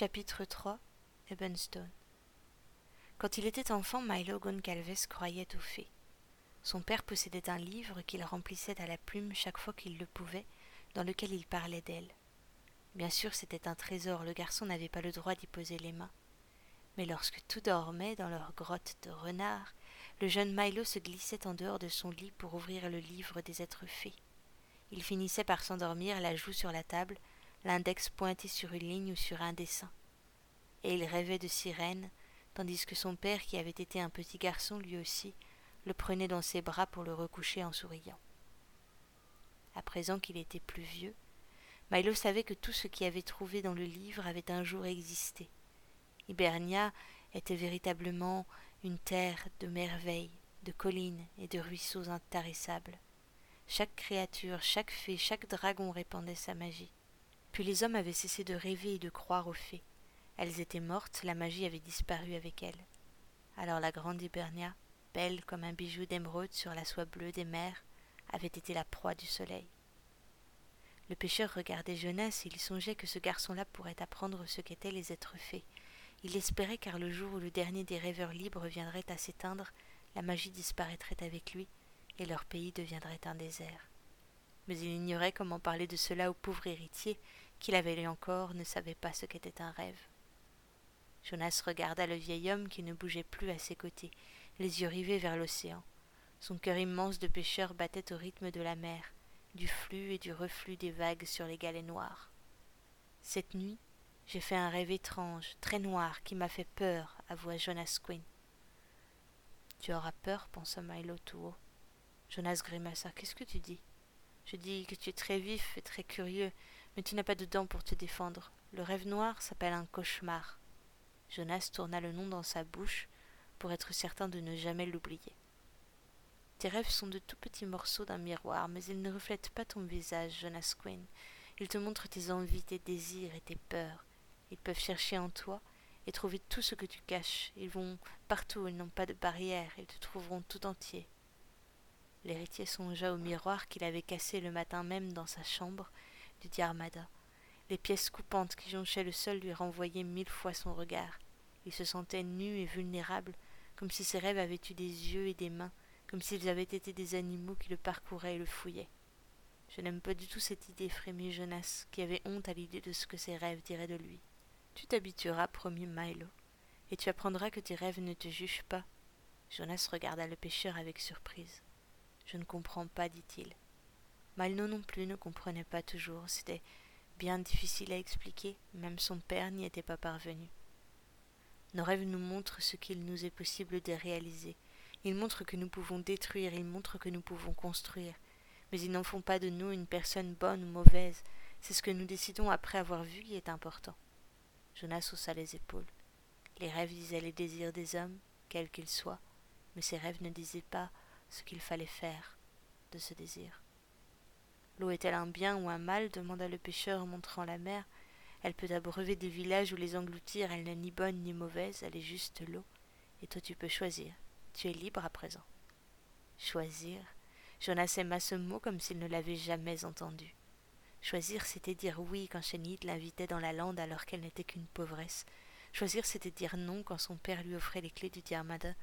Chapitre 3 Ebenstone Quand il était enfant, Milo Goncalves croyait aux fées. Son père possédait un livre qu'il remplissait à la plume chaque fois qu'il le pouvait, dans lequel il parlait d'elle. Bien sûr, c'était un trésor, le garçon n'avait pas le droit d'y poser les mains. Mais lorsque tout dormait dans leur grotte de renard, le jeune Milo se glissait en dehors de son lit pour ouvrir le livre des êtres fées. Il finissait par s'endormir, la joue sur la table, l'index pointé sur une ligne ou sur un dessin. Et il rêvait de sirènes, tandis que son père, qui avait été un petit garçon lui aussi, le prenait dans ses bras pour le recoucher en souriant. À présent qu'il était plus vieux, Milo savait que tout ce qu'il avait trouvé dans le livre avait un jour existé. Hibernia était véritablement une terre de merveilles, de collines et de ruisseaux intarissables. Chaque créature, chaque fée, chaque dragon répandait sa magie. Puis les hommes avaient cessé de rêver et de croire aux fées. Elles étaient mortes, la magie avait disparu avec elles. Alors la grande Hibernia, belle comme un bijou d'émeraude sur la soie bleue des mers, avait été la proie du soleil. Le pêcheur regardait Jonas et il songeait que ce garçon-là pourrait apprendre ce qu'étaient les êtres fées. Il espérait car le jour où le dernier des rêveurs libres viendrait à s'éteindre, la magie disparaîtrait avec lui et leur pays deviendrait un désert mais il ignorait comment parler de cela au pauvre héritier, qui l'avait lu encore, ne savait pas ce qu'était un rêve. Jonas regarda le vieil homme qui ne bougeait plus à ses côtés, les yeux rivés vers l'océan. Son cœur immense de pêcheur battait au rythme de la mer, du flux et du reflux des vagues sur les galets noirs. Cette nuit, j'ai fait un rêve étrange, très noir, qui m'a fait peur, avoua Jonas Quinn. Tu auras peur, pensa Milo tout haut. Jonas grimaça. Qu'est-ce que tu dis? Je dis que tu es très vif et très curieux, mais tu n'as pas de dents pour te défendre. Le rêve noir s'appelle un cauchemar. Jonas tourna le nom dans sa bouche pour être certain de ne jamais l'oublier. Tes rêves sont de tout petits morceaux d'un miroir, mais ils ne reflètent pas ton visage, Jonas Quinn. Ils te montrent tes envies, tes désirs et tes peurs. Ils peuvent chercher en toi et trouver tout ce que tu caches. Ils vont partout, ils n'ont pas de barrière, ils te trouveront tout entier. L'héritier songea au miroir qu'il avait cassé le matin même dans sa chambre du Diarmada. Les pièces coupantes qui jonchaient le sol lui renvoyaient mille fois son regard. Il se sentait nu et vulnérable, comme si ses rêves avaient eu des yeux et des mains, comme s'ils avaient été des animaux qui le parcouraient et le fouillaient. Je n'aime pas du tout cette idée, frémit Jonas, qui avait honte à l'idée de ce que ses rêves diraient de lui. Tu t'habitueras, promit Milo, et tu apprendras que tes rêves ne te jugent pas. Jonas regarda le pêcheur avec surprise. Je ne comprends pas, dit-il. Malno non plus ne comprenait pas toujours, c'était bien difficile à expliquer, même son père n'y était pas parvenu. Nos rêves nous montrent ce qu'il nous est possible de réaliser. Ils montrent que nous pouvons détruire, ils montrent que nous pouvons construire. Mais ils n'en font pas de nous une personne bonne ou mauvaise. C'est ce que nous décidons après avoir vu qui est important. Jonas haussa les épaules. Les rêves disaient les désirs des hommes, quels qu'ils soient, mais ces rêves ne disaient pas ce qu'il fallait faire de ce désir. L'eau est-elle un bien ou un mal demanda le pêcheur en montrant la mer. Elle peut abreuver des villages ou les engloutir, elle n'est ni bonne ni mauvaise, elle est juste l'eau. Et toi tu peux choisir. Tu es libre à présent. Choisir. Jonas aima ce mot comme s'il ne l'avait jamais entendu. Choisir, c'était dire oui quand Chénide l'invitait dans la lande alors qu'elle n'était qu'une pauvresse. Choisir, c'était dire non quand son père lui offrait les clés du Diarmada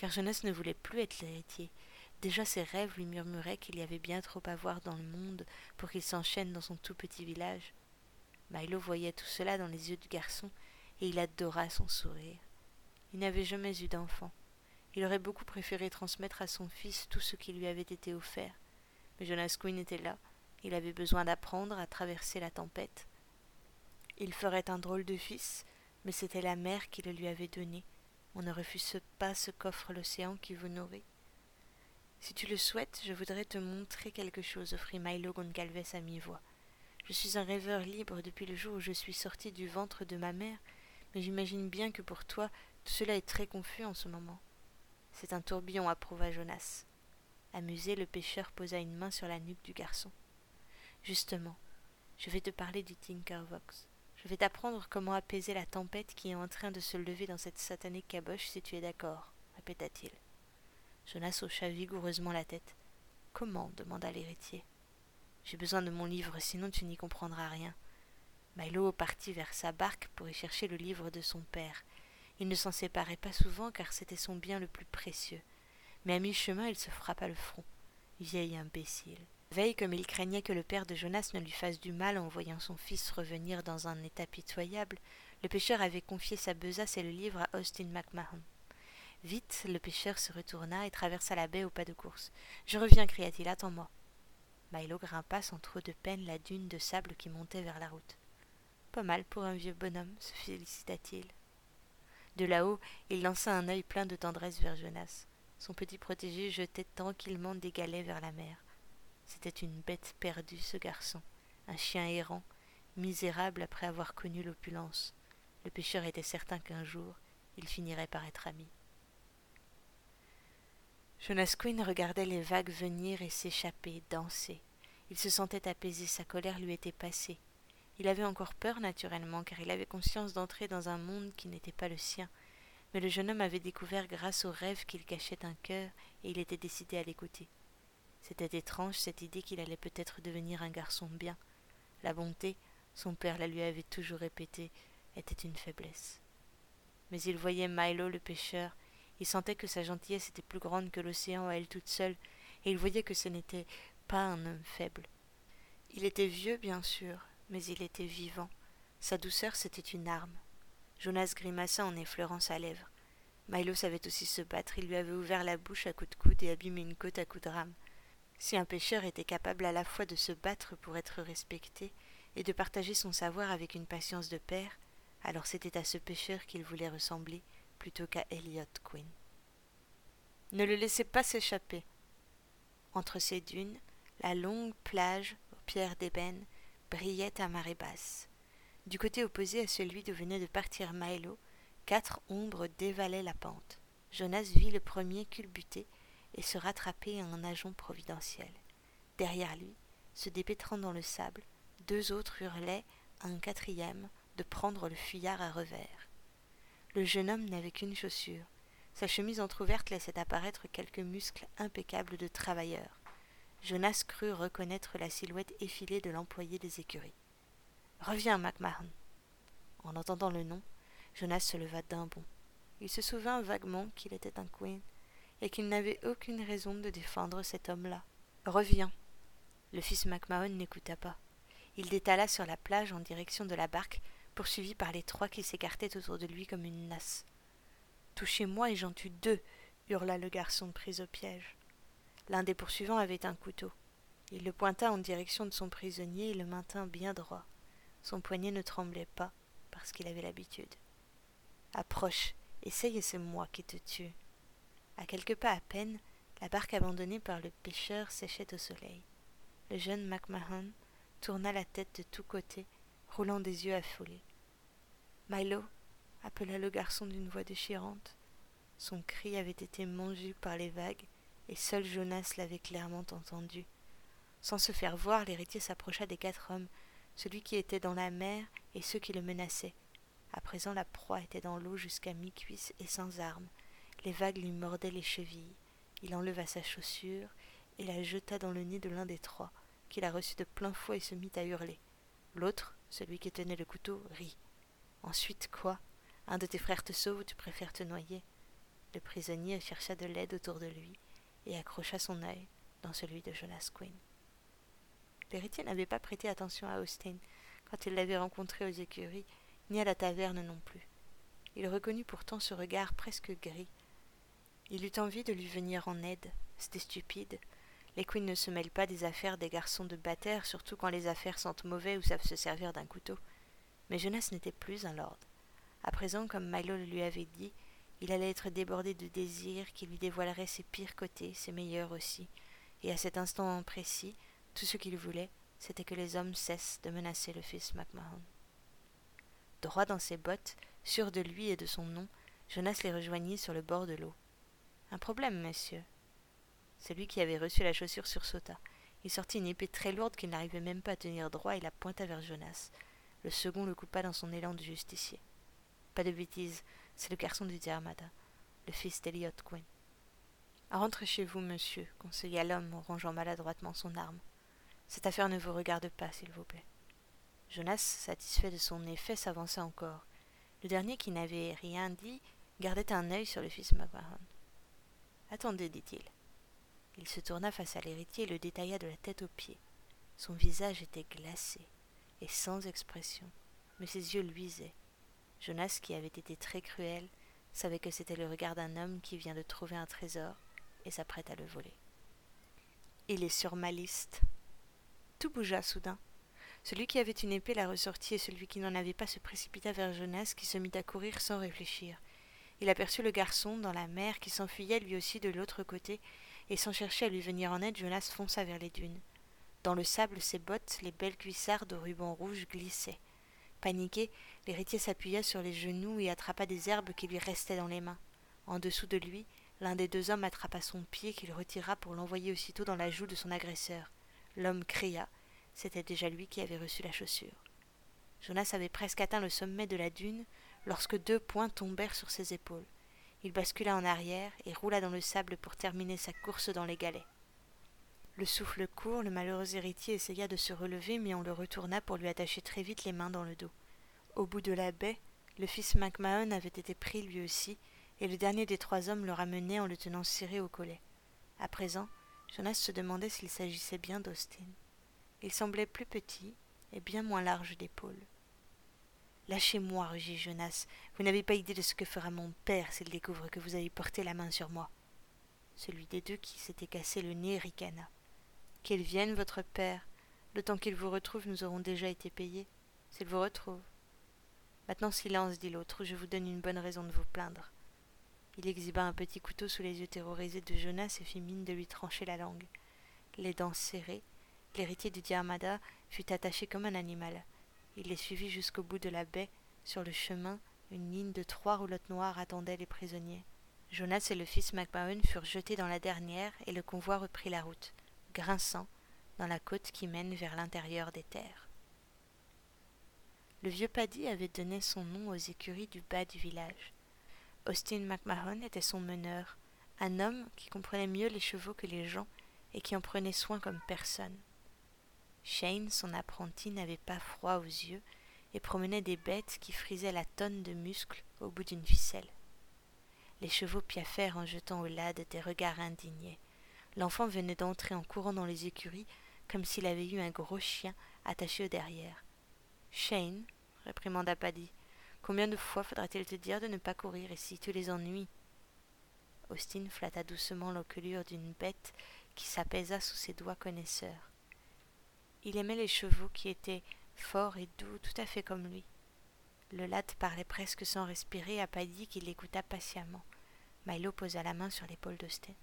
car Jonas ne voulait plus être l'héritier. Déjà ses rêves lui murmuraient qu'il y avait bien trop à voir dans le monde pour qu'il s'enchaîne dans son tout petit village. Milo voyait tout cela dans les yeux du garçon, et il adora son sourire. Il n'avait jamais eu d'enfant. Il aurait beaucoup préféré transmettre à son fils tout ce qui lui avait été offert. Mais Jonas Quinn était là. Il avait besoin d'apprendre à traverser la tempête. Il ferait un drôle de fils, mais c'était la mère qui le lui avait donné, on ne refuse pas ce qu'offre l'océan qui vous nourrit. Si tu le souhaites, je voudrais te montrer quelque chose, offrit Milo Goncalves à mi-voix. Je suis un rêveur libre depuis le jour où je suis sorti du ventre de ma mère, mais j'imagine bien que pour toi tout cela est très confus en ce moment. C'est un tourbillon, approuva Jonas. Amusé, le pêcheur posa une main sur la nuque du garçon. Justement, je vais te parler du Tinkervox. Je vais t'apprendre comment apaiser la tempête qui est en train de se lever dans cette satanée caboche si tu es d'accord, répéta-t-il. Jonas hocha vigoureusement la tête. Comment demanda l'héritier. J'ai besoin de mon livre, sinon tu n'y comprendras rien. Milo partit vers sa barque pour y chercher le livre de son père. Il ne s'en séparait pas souvent car c'était son bien le plus précieux. Mais à mi-chemin, il se frappa le front. Vieil imbécile. Veille, comme il craignait que le père de Jonas ne lui fasse du mal en voyant son fils revenir dans un état pitoyable, le pêcheur avait confié sa besace et le livre à Austin McMahon. Vite, le pêcheur se retourna et traversa la baie au pas de course. Je reviens, cria-t-il, attends-moi. Milo grimpa sans trop de peine la dune de sable qui montait vers la route. Pas mal pour un vieux bonhomme, se félicita-t-il. De là-haut, il lança un œil plein de tendresse vers Jonas. Son petit protégé jetait tranquillement des galets vers la mer. C'était une bête perdue, ce garçon, un chien errant, misérable après avoir connu l'opulence. Le pêcheur était certain qu'un jour, il finirait par être ami. Jonas Quinn regardait les vagues venir et s'échapper, danser. Il se sentait apaisé, sa colère lui était passée. Il avait encore peur naturellement, car il avait conscience d'entrer dans un monde qui n'était pas le sien. Mais le jeune homme avait découvert grâce au rêve qu'il cachait un cœur, et il était décidé à l'écouter. C'était étrange cette idée qu'il allait peut-être devenir un garçon bien. La bonté, son père la lui avait toujours répété, était une faiblesse. Mais il voyait Milo le pêcheur, il sentait que sa gentillesse était plus grande que l'océan à elle toute seule, et il voyait que ce n'était pas un homme faible. Il était vieux, bien sûr, mais il était vivant. Sa douceur, c'était une arme. Jonas grimaça en effleurant sa lèvre. Milo savait aussi se battre, il lui avait ouvert la bouche à coups de coude et abîmé une côte à coups de rame. Si un pêcheur était capable à la fois de se battre pour être respecté et de partager son savoir avec une patience de père, alors c'était à ce pêcheur qu'il voulait ressembler plutôt qu'à Elliot Quinn. Ne le laissez pas s'échapper. Entre ces dunes, la longue plage aux pierres d'ébène brillait à marée basse. Du côté opposé à celui d'où venait de partir Milo, quatre ombres dévalaient la pente. Jonas vit le premier culbuter et se rattraper à un nageon providentiel. Derrière lui, se dépêtrant dans le sable, deux autres hurlaient à un quatrième de prendre le fuyard à revers. Le jeune homme n'avait qu'une chaussure. Sa chemise entr'ouverte laissait apparaître quelques muscles impeccables de travailleur. Jonas crut reconnaître la silhouette effilée de l'employé des écuries. Reviens, MacMahon. En entendant le nom, Jonas se leva d'un bond. Il se souvint vaguement qu'il était un Queen et qu'il n'avait aucune raison de défendre cet homme-là. Reviens. Le fils MacMahon n'écouta pas. Il détala sur la plage en direction de la barque, poursuivi par les trois qui s'écartaient autour de lui comme une nasse. Touchez-moi et j'en tue deux, hurla le garçon pris au piège. L'un des poursuivants avait un couteau. Il le pointa en direction de son prisonnier et le maintint bien droit. Son poignet ne tremblait pas, parce qu'il avait l'habitude. Approche, essaye et c'est moi qui te tue. À quelques pas à peine, la barque abandonnée par le pêcheur séchait au soleil. Le jeune MacMahon tourna la tête de tous côtés, roulant des yeux affolés. Milo appela le garçon d'une voix déchirante. Son cri avait été mangé par les vagues, et seul Jonas l'avait clairement entendu. Sans se faire voir, l'héritier s'approcha des quatre hommes, celui qui était dans la mer et ceux qui le menaçaient. À présent la proie était dans l'eau jusqu'à mi-cuisse et sans armes. Les vagues lui mordaient les chevilles. Il enleva sa chaussure et la jeta dans le nez de l'un des trois, qui la reçut de plein fouet et se mit à hurler. L'autre, celui qui tenait le couteau, rit. Ensuite quoi? Un de tes frères te sauve ou tu préfères te noyer? Le prisonnier chercha de l'aide autour de lui et accrocha son œil dans celui de Jonas Quinn. L'héritier n'avait pas prêté attention à Austin quand il l'avait rencontré aux écuries, ni à la taverne non plus. Il reconnut pourtant ce regard presque gris. Il eut envie de lui venir en aide. C'était stupide. Les queens ne se mêlent pas des affaires des garçons de bataire, surtout quand les affaires sentent mauvais ou savent se servir d'un couteau. Mais Jonas n'était plus un lord. À présent, comme Milo le lui avait dit, il allait être débordé de désirs qui lui dévoileraient ses pires côtés, ses meilleurs aussi, et à cet instant précis, tout ce qu'il voulait, c'était que les hommes cessent de menacer le fils MacMahon. Droit dans ses bottes, sûr de lui et de son nom, Jonas les rejoignit sur le bord de l'eau. Un problème, monsieur. Celui qui avait reçu la chaussure sursauta. Il sortit une épée très lourde qu'il n'arrivait même pas à tenir droit et la pointa vers Jonas. Le second le coupa dans son élan de justicier. Pas de bêtises, c'est le garçon du Diarmada, le fils d'Eliot Quinn. Rentrez chez vous, monsieur, conseilla l'homme en rangeant maladroitement son arme. Cette affaire ne vous regarde pas, s'il vous plaît. Jonas, satisfait de son effet, s'avança encore. Le dernier, qui n'avait rien dit, gardait un œil sur le fils McMahon. Attendez, dit-il. Il se tourna face à l'héritier et le détailla de la tête aux pieds. Son visage était glacé et sans expression, mais ses yeux luisaient. Jonas, qui avait été très cruel, savait que c'était le regard d'un homme qui vient de trouver un trésor et s'apprête à le voler. Il est sur ma liste. Tout bougea soudain. Celui qui avait une épée la ressortit et celui qui n'en avait pas se précipita vers Jonas qui se mit à courir sans réfléchir. Il aperçut le garçon dans la mer qui s'enfuyait lui aussi de l'autre côté, et sans chercher à lui venir en aide, Jonas fonça vers les dunes. Dans le sable, ses bottes, les belles cuissardes au ruban rouge glissaient. Paniqué, l'héritier s'appuya sur les genoux et attrapa des herbes qui lui restaient dans les mains. En dessous de lui, l'un des deux hommes attrapa son pied qu'il retira pour l'envoyer aussitôt dans la joue de son agresseur. L'homme cria. C'était déjà lui qui avait reçu la chaussure. Jonas avait presque atteint le sommet de la dune lorsque deux poings tombèrent sur ses épaules. Il bascula en arrière et roula dans le sable pour terminer sa course dans les galets. Le souffle court, le malheureux héritier essaya de se relever, mais on le retourna pour lui attacher très vite les mains dans le dos. Au bout de la baie, le fils MacMahon avait été pris lui aussi, et le dernier des trois hommes le ramenait en le tenant serré au collet. À présent, Jonas se demandait s'il s'agissait bien d'Austin. Il semblait plus petit et bien moins large d'épaules. Lâchez-moi, rugit Jonas. Vous n'avez pas idée de ce que fera mon père s'il découvre que vous avez porté la main sur moi. Celui des deux qui s'était cassé le nez ricana. Qu'il vienne, votre père. Le temps qu'il vous retrouve, nous aurons déjà été payés. S'il vous retrouve. Maintenant silence, dit l'autre, je vous donne une bonne raison de vous plaindre. Il exhiba un petit couteau sous les yeux terrorisés de Jonas et fit mine de lui trancher la langue. Les dents serrées, l'héritier du Diarmada fut attaché comme un animal. Il les suivit jusqu'au bout de la baie. Sur le chemin, une ligne de trois roulottes noires attendait les prisonniers. Jonas et le fils MacMahon furent jetés dans la dernière et le convoi reprit la route, grinçant, dans la côte qui mène vers l'intérieur des terres. Le vieux Paddy avait donné son nom aux écuries du bas du village. Austin MacMahon était son meneur, un homme qui comprenait mieux les chevaux que les gens et qui en prenait soin comme personne. Shane, son apprenti, n'avait pas froid aux yeux et promenait des bêtes qui frisaient la tonne de muscles au bout d'une ficelle. Les chevaux piaffèrent en jetant au lad des regards indignés. L'enfant venait d'entrer en courant dans les écuries comme s'il avait eu un gros chien attaché au derrière. Shane, réprimanda Paddy, combien de fois faudra-t-il te dire de ne pas courir ici Tu les ennuies. Austin flatta doucement l'encolure d'une bête qui s'apaisa sous ses doigts connaisseurs. Il aimait les chevaux qui étaient forts et doux, tout à fait comme lui. Le latte parlait presque sans respirer à Paddy qui l'écouta patiemment. Milo posa la main sur l'épaule d'Austin.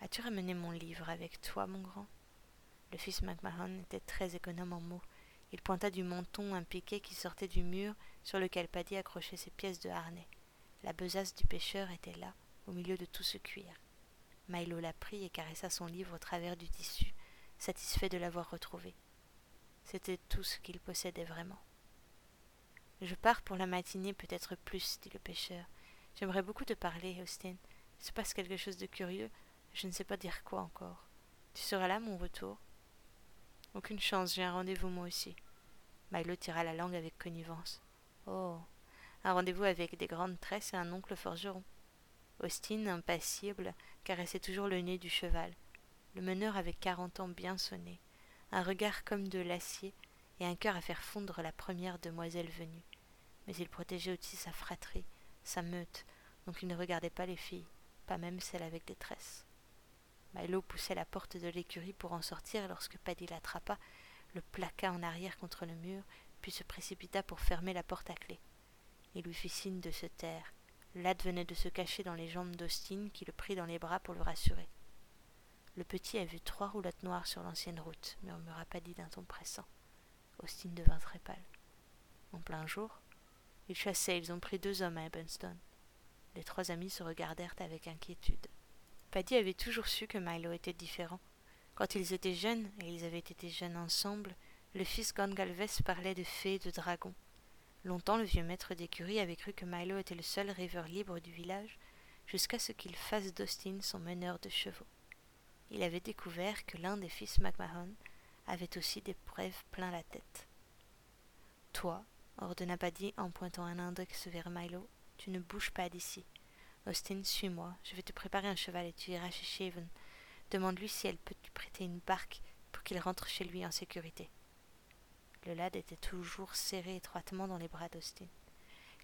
As-tu ramené mon livre avec toi, mon grand? Le fils McMahon était très économe en mots. Il pointa du menton un piquet qui sortait du mur sur lequel Paddy accrochait ses pièces de harnais. La besace du pêcheur était là, au milieu de tout ce cuir. Milo la prit et caressa son livre au travers du tissu, satisfait de l'avoir retrouvé. C'était tout ce qu'il possédait vraiment. Je pars pour la matinée, peut-être plus, dit le pêcheur. J'aimerais beaucoup te parler, Austin. Il se passe quelque chose de curieux. Je ne sais pas dire quoi encore. Tu seras là, mon retour? Aucune chance, j'ai un rendez-vous moi aussi. Milo tira la langue avec connivence. Oh un rendez-vous avec des grandes tresses et un oncle forgeron. Austin, impassible, caressait toujours le nez du cheval. Le meneur avait quarante ans bien sonnés, un regard comme de l'acier et un cœur à faire fondre la première demoiselle venue. Mais il protégeait aussi sa fratrie, sa meute, donc il ne regardait pas les filles, pas même celles avec des tresses. Milo poussait la porte de l'écurie pour en sortir lorsque Paddy l'attrapa, le plaqua en arrière contre le mur, puis se précipita pour fermer la porte à clé. Il lui fit signe de se taire. Lad venait de se cacher dans les jambes d'Austin qui le prit dans les bras pour le rassurer. Le petit a vu trois roulottes noires sur l'ancienne route, murmura Paddy d'un ton pressant. Austin devint très pâle. En plein jour, ils chassaient, ils ont pris deux hommes à Ebenstone. Les trois amis se regardèrent avec inquiétude. Paddy avait toujours su que Milo était différent. Quand ils étaient jeunes, et ils avaient été jeunes ensemble, le fils Gongalves parlait de fées et de dragons. Longtemps, le vieux maître d'écurie avait cru que Milo était le seul rêveur libre du village, jusqu'à ce qu'il fasse d'Austin son meneur de chevaux il avait découvert que l'un des fils MacMahon avait aussi des brèves plein la tête. Toi, ordonna Paddy en pointant un index vers Milo, tu ne bouges pas d'ici. Austin, suis-moi, je vais te préparer un cheval et tu iras chez Shaven. Demande-lui si elle peut te prêter une barque pour qu'il rentre chez lui en sécurité. Le lad était toujours serré étroitement dans les bras d'Austin.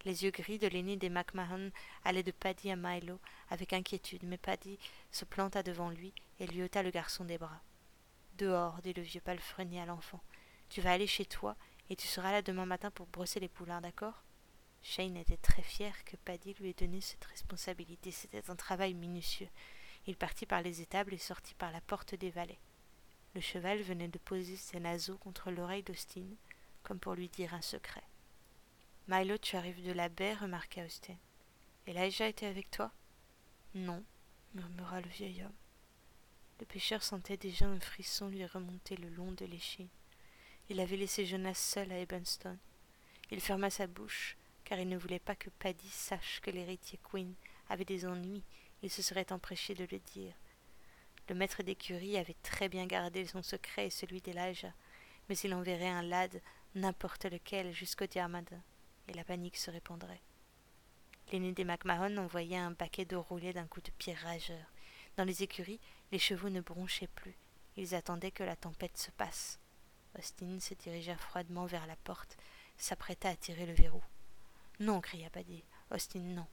Les yeux gris de l'aîné des McMahon allaient de Paddy à Milo avec inquiétude, mais Paddy se planta devant lui et lui ôta le garçon des bras. Dehors, dit le vieux palefrenier à l'enfant. Tu vas aller chez toi et tu seras là demain matin pour brosser les poulains, d'accord? Shane était très fier que Paddy lui ait donné cette responsabilité. C'était un travail minutieux. Il partit par les étables et sortit par la porte des valets. Le cheval venait de poser ses naseaux contre l'oreille d'Austin, comme pour lui dire un secret. Milo, tu arrives de la baie, remarqua Austin. Elijah était avec toi? Non, murmura le vieil homme. Le pêcheur sentait déjà un frisson lui remonter le long de l'échine. Il avait laissé Jonas seul à Ebenstone. Il ferma sa bouche, car il ne voulait pas que Paddy sache que l'héritier Quinn avait des ennuis. Il se serait empêché de le dire. Le maître d'écurie avait très bien gardé son secret et celui d'Elijah, mais il enverrait un lad, n'importe lequel, jusqu'au Diarmada et la panique se répandrait. L'aîné des McMahon envoyait un paquet d'eau roulée d'un coup de pied rageur. Dans les écuries, les chevaux ne bronchaient plus. Ils attendaient que la tempête se passe. Austin se dirigea froidement vers la porte, s'apprêta à tirer le verrou. Non, cria Paddy. Austin, non.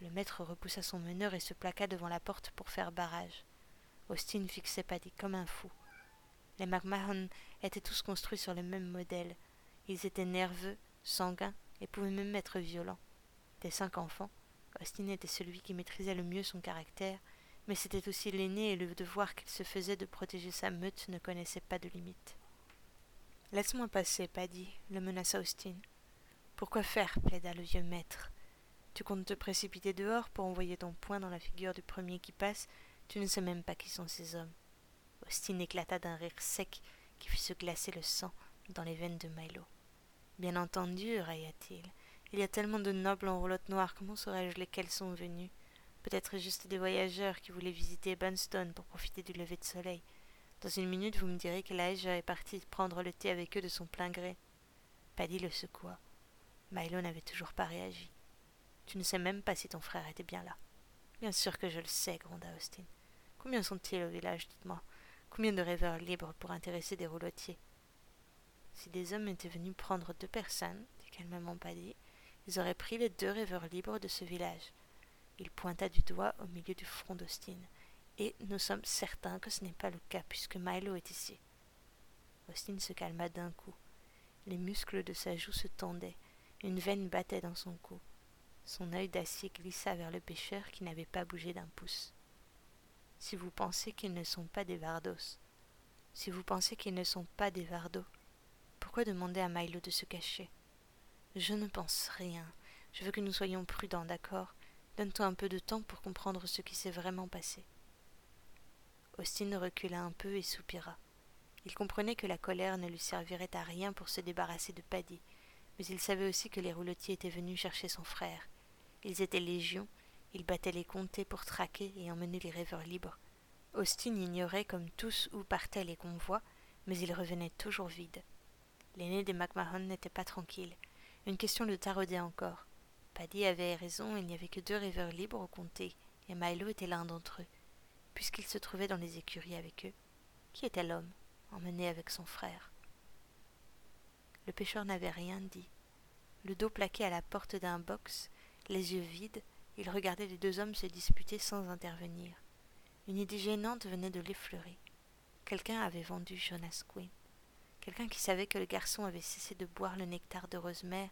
Le maître repoussa son meneur et se plaqua devant la porte pour faire barrage. Austin fixait Paddy comme un fou. Les McMahon étaient tous construits sur le même modèle. Ils étaient nerveux, sanguin et pouvait même être violent. Des cinq enfants, Austin était celui qui maîtrisait le mieux son caractère, mais c'était aussi l'aîné et le devoir qu'il se faisait de protéger sa meute ne connaissait pas de limite. Laisse-moi passer, Paddy, le menaça Austin. Pourquoi faire? plaida le vieux maître. Tu comptes te précipiter dehors pour envoyer ton poing dans la figure du premier qui passe, tu ne sais même pas qui sont ces hommes. Austin éclata d'un rire sec qui fit se glacer le sang dans les veines de Milo. Bien entendu, railla-t-il. Il y a tellement de nobles en roulotte noire, comment saurais-je lesquels sont venus? Peut-être juste des voyageurs qui voulaient visiter Bunstone pour profiter du lever de soleil. Dans une minute, vous me direz que est parti prendre le thé avec eux de son plein gré. Paddy le secoua. Milo n'avait toujours pas réagi. Tu ne sais même pas si ton frère était bien là. Bien sûr que je le sais, gronda Austin. Combien sont-ils au village, dites-moi? Combien de rêveurs libres pour intéresser des roulotiers? Si des hommes étaient venus prendre deux personnes, dit calmement Paddy, ils auraient pris les deux rêveurs libres de ce village. Il pointa du doigt au milieu du front d'Austin. Et nous sommes certains que ce n'est pas le cas, puisque Milo est ici. Austin se calma d'un coup. Les muscles de sa joue se tendaient, une veine battait dans son cou. Son œil d'acier glissa vers le pêcheur qui n'avait pas bougé d'un pouce. Si vous pensez qu'ils ne sont pas des Vardos, si vous pensez qu'ils ne sont pas des Vardos, pourquoi demander à Milo de se cacher? Je ne pense rien. Je veux que nous soyons prudents, d'accord? Donne-toi un peu de temps pour comprendre ce qui s'est vraiment passé. Austin recula un peu et soupira. Il comprenait que la colère ne lui servirait à rien pour se débarrasser de Paddy, mais il savait aussi que les roulotiers étaient venus chercher son frère. Ils étaient légions, ils battaient les comtés pour traquer et emmener les rêveurs libres. Austin ignorait comme tous où partaient les convois, mais ils revenaient toujours vides. L'aîné des McMahon n'était pas tranquille. Une question le taraudait encore. Paddy avait raison, il n'y avait que deux rêveurs libres au comté, et Milo était l'un d'entre eux. Puisqu'il se trouvait dans les écuries avec eux, qui était l'homme, emmené avec son frère? Le pêcheur n'avait rien dit. Le dos plaqué à la porte d'un box, les yeux vides, il regardait les deux hommes se disputer sans intervenir. Une idée gênante venait de l'effleurer. Quelqu'un avait vendu Jonas Quinn quelqu'un qui savait que le garçon avait cessé de boire le nectar de Rosemère,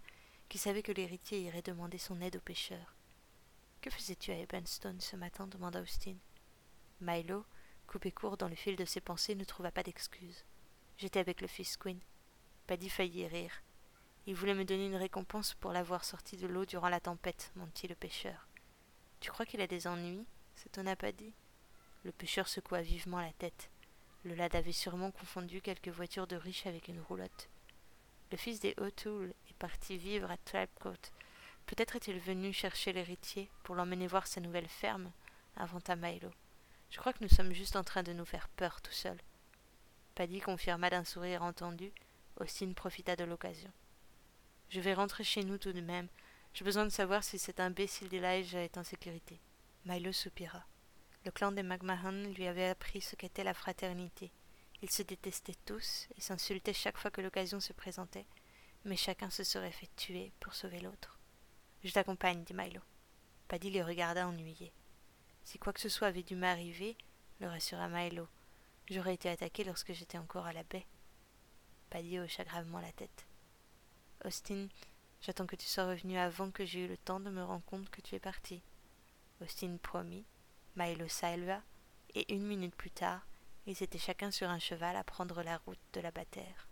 qui savait que l'héritier irait demander son aide au pêcheur. Que faisais-tu à Ebenstone ce matin demanda Austin. Milo, coupé court dans le fil de ses pensées, ne trouva pas d'excuse. J'étais avec le fils Quinn. Paddy faillit rire. Il voulait me donner une récompense pour l'avoir sorti de l'eau durant la tempête, mentit le pêcheur. Tu crois qu'il a des ennuis? s'étonna Paddy. Le pêcheur secoua vivement la tête. Le lad avait sûrement confondu quelques voitures de riches avec une roulotte. Le fils des O'Toole est parti vivre à Tribecote. Peut-être est-il venu chercher l'héritier pour l'emmener voir sa nouvelle ferme, inventa Milo. Je crois que nous sommes juste en train de nous faire peur tout seuls. Paddy confirma d'un sourire entendu. Austin profita de l'occasion. Je vais rentrer chez nous tout de même. J'ai besoin de savoir si cet imbécile d'Elijah est en sécurité. Milo soupira. Le clan des McMahon lui avait appris ce qu'était la fraternité. Ils se détestaient tous et s'insultaient chaque fois que l'occasion se présentait, mais chacun se serait fait tuer pour sauver l'autre. Je t'accompagne, dit Milo. Paddy les regarda ennuyé. Si quoi que ce soit avait dû m'arriver, le rassura Milo, j'aurais été attaqué lorsque j'étais encore à la baie. Paddy hocha gravement la tête. Austin, j'attends que tu sois revenu avant que j'aie eu le temps de me rendre compte que tu es parti. Austin promit, Milo salua, et une minute plus tard, ils étaient chacun sur un cheval à prendre la route de la bâtère.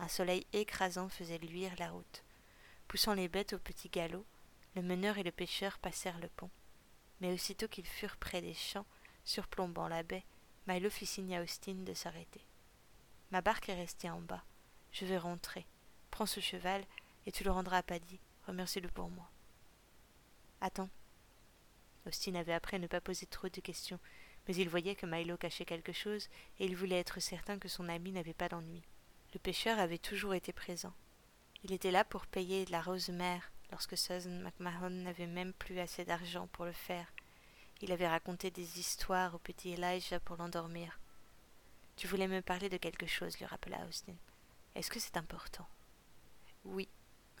Un soleil écrasant faisait luire la route. Poussant les bêtes au petit galop, le meneur et le pêcheur passèrent le pont. Mais aussitôt qu'ils furent près des champs, surplombant la baie, Milo fit signe à Austin de s'arrêter. Ma barque est restée en bas. Je vais rentrer. Prends ce cheval et tu le rendras à Paddy. Remercie-le pour moi. Attends. Austin avait appris à ne pas poser trop de questions, mais il voyait que Milo cachait quelque chose et il voulait être certain que son ami n'avait pas d'ennui. Le pêcheur avait toujours été présent. Il était là pour payer la rose mère lorsque Susan McMahon n'avait même plus assez d'argent pour le faire. Il avait raconté des histoires au petit Elijah pour l'endormir. Tu voulais me parler de quelque chose, lui rappela Austin. Est-ce que c'est important? Oui,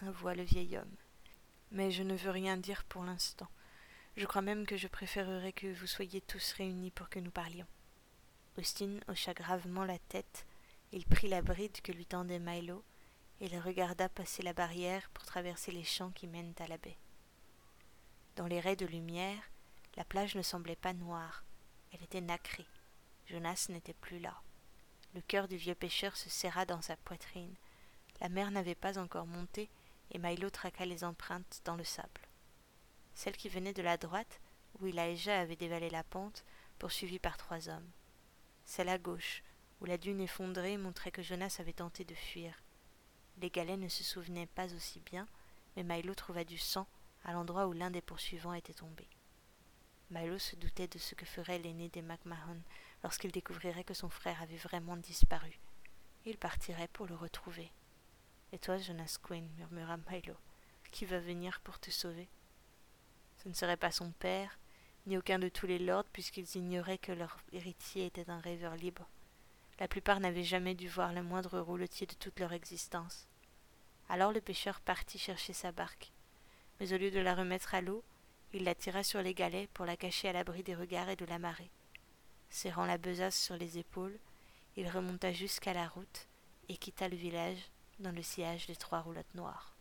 avoua le vieil homme. Mais je ne veux rien dire pour l'instant. Je crois même que je préférerais que vous soyez tous réunis pour que nous parlions. Austin hocha gravement la tête. Il prit la bride que lui tendait Milo et le regarda passer la barrière pour traverser les champs qui mènent à la baie. Dans les raies de lumière, la plage ne semblait pas noire, elle était nacrée. Jonas n'était plus là. Le cœur du vieux pêcheur se serra dans sa poitrine. La mer n'avait pas encore monté, et Milo traqua les empreintes dans le sable. Celle qui venait de la droite, où Elijah avait dévalé la pente, poursuivie par trois hommes. Celle à gauche, où la dune effondrée montrait que Jonas avait tenté de fuir. Les galets ne se souvenaient pas aussi bien, mais Milo trouva du sang à l'endroit où l'un des poursuivants était tombé. Milo se doutait de ce que ferait l'aîné des McMahon lorsqu'il découvrirait que son frère avait vraiment disparu. Il partirait pour le retrouver. Et toi, Jonas Quinn, murmura Milo, qui va venir pour te sauver? Ce ne serait pas son père, ni aucun de tous les lords, puisqu'ils ignoraient que leur héritier était un rêveur libre. La plupart n'avaient jamais dû voir le moindre rouletier de toute leur existence. Alors le pêcheur partit chercher sa barque, mais au lieu de la remettre à l'eau, il la tira sur les galets pour la cacher à l'abri des regards et de la marée. Serrant la besace sur les épaules, il remonta jusqu'à la route et quitta le village dans le sillage des trois roulottes noires.